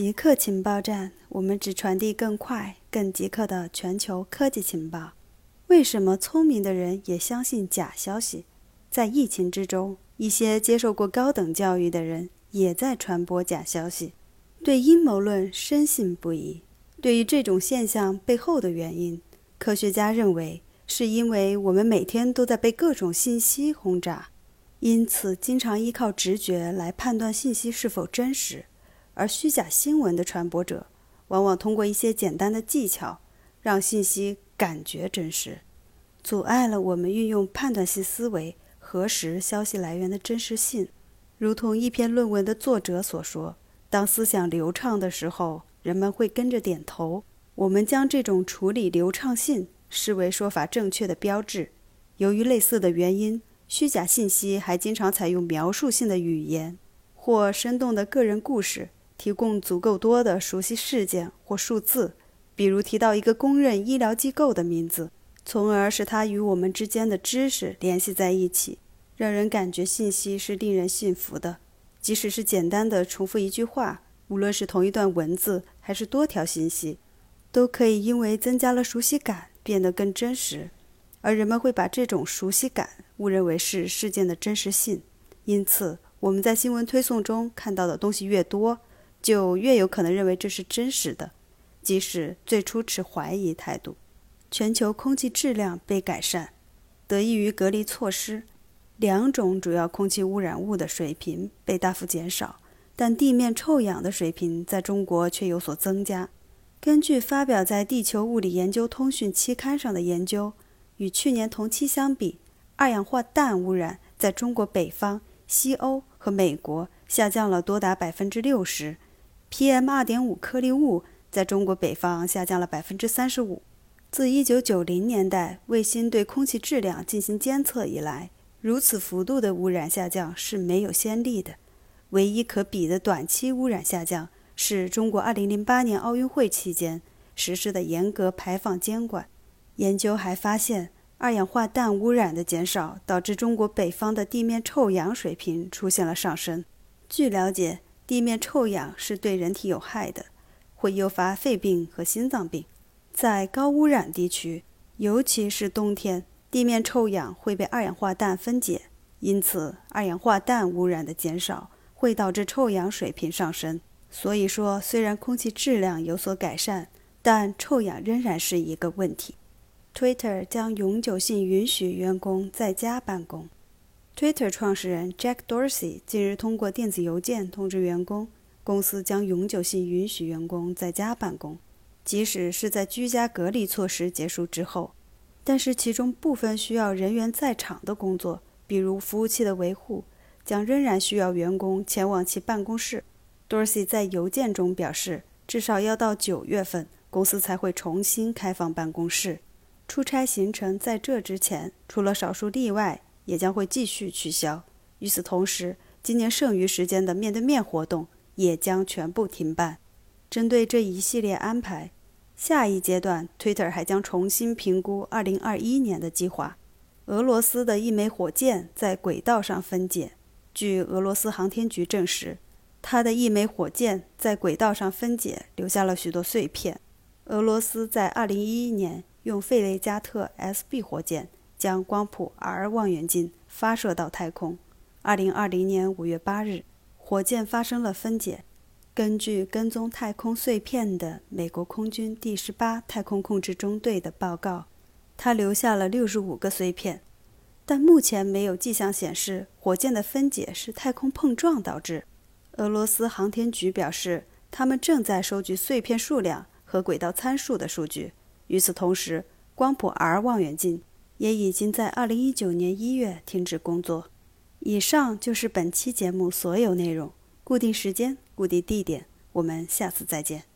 极客情报站，我们只传递更快、更极客的全球科技情报。为什么聪明的人也相信假消息？在疫情之中，一些接受过高等教育的人也在传播假消息，对阴谋论深信不疑。对于这种现象背后的原因，科学家认为是因为我们每天都在被各种信息轰炸，因此经常依靠直觉来判断信息是否真实。而虚假新闻的传播者，往往通过一些简单的技巧，让信息感觉真实，阻碍了我们运用判断性思维核实消息来源的真实性。如同一篇论文的作者所说：“当思想流畅的时候，人们会跟着点头。我们将这种处理流畅性视为说法正确的标志。由于类似的原因，虚假信息还经常采用描述性的语言或生动的个人故事。”提供足够多的熟悉事件或数字，比如提到一个公认医疗机构的名字，从而使它与我们之间的知识联系在一起，让人感觉信息是令人信服的。即使是简单的重复一句话，无论是同一段文字还是多条信息，都可以因为增加了熟悉感变得更真实，而人们会把这种熟悉感误认为是事件的真实性。因此，我们在新闻推送中看到的东西越多。就越有可能认为这是真实的，即使最初持怀疑态度。全球空气质量被改善，得益于隔离措施，两种主要空气污染物的水平被大幅减少，但地面臭氧的水平在中国却有所增加。根据发表在《地球物理研究通讯》期刊上的研究，与去年同期相比，二氧化氮污染在中国北方、西欧和美国下降了多达百分之六十。PM 二点五颗粒物在中国北方下降了百分之三十五。自一九九零年代卫星对空气质量进行监测以来，如此幅度的污染下降是没有先例的。唯一可比的短期污染下降是中国二零零八年奥运会期间实施的严格排放监管。研究还发现，二氧化氮污染的减少导致中国北方的地面臭氧水平出现了上升。据了解。地面臭氧是对人体有害的，会诱发肺病和心脏病。在高污染地区，尤其是冬天，地面臭氧会被二氧化氮分解，因此二氧化氮污染的减少会导致臭氧水平上升。所以说，虽然空气质量有所改善，但臭氧仍然是一个问题。Twitter 将永久性允许员工在家办公。Twitter 创始人 Jack Dorsey 近日通过电子邮件通知员工，公司将永久性允许员工在家办公，即使是在居家隔离措施结束之后。但是，其中部分需要人员在场的工作，比如服务器的维护，将仍然需要员工前往其办公室。Dorsey 在邮件中表示，至少要到九月份，公司才会重新开放办公室。出差行程在这之前，除了少数例外。也将会继续取消。与此同时，今年剩余时间的面对面活动也将全部停办。针对这一系列安排，下一阶段，Twitter 还将重新评估2021年的计划。俄罗斯的一枚火箭在轨道上分解。据俄罗斯航天局证实，它的一枚火箭在轨道上分解，留下了许多碎片。俄罗斯在2011年用费雷加特 SB 火箭。将光谱 R 望远镜发射到太空。二零二零年五月八日，火箭发生了分解。根据跟踪太空碎片的美国空军第十八太空控制中队的报告，它留下了六十五个碎片，但目前没有迹象显示火箭的分解是太空碰撞导致。俄罗斯航天局表示，他们正在收集碎片数量和轨道参数的数据。与此同时，光谱 R 望远镜。也已经在二零一九年一月停止工作。以上就是本期节目所有内容。固定时间，固定地点，我们下次再见。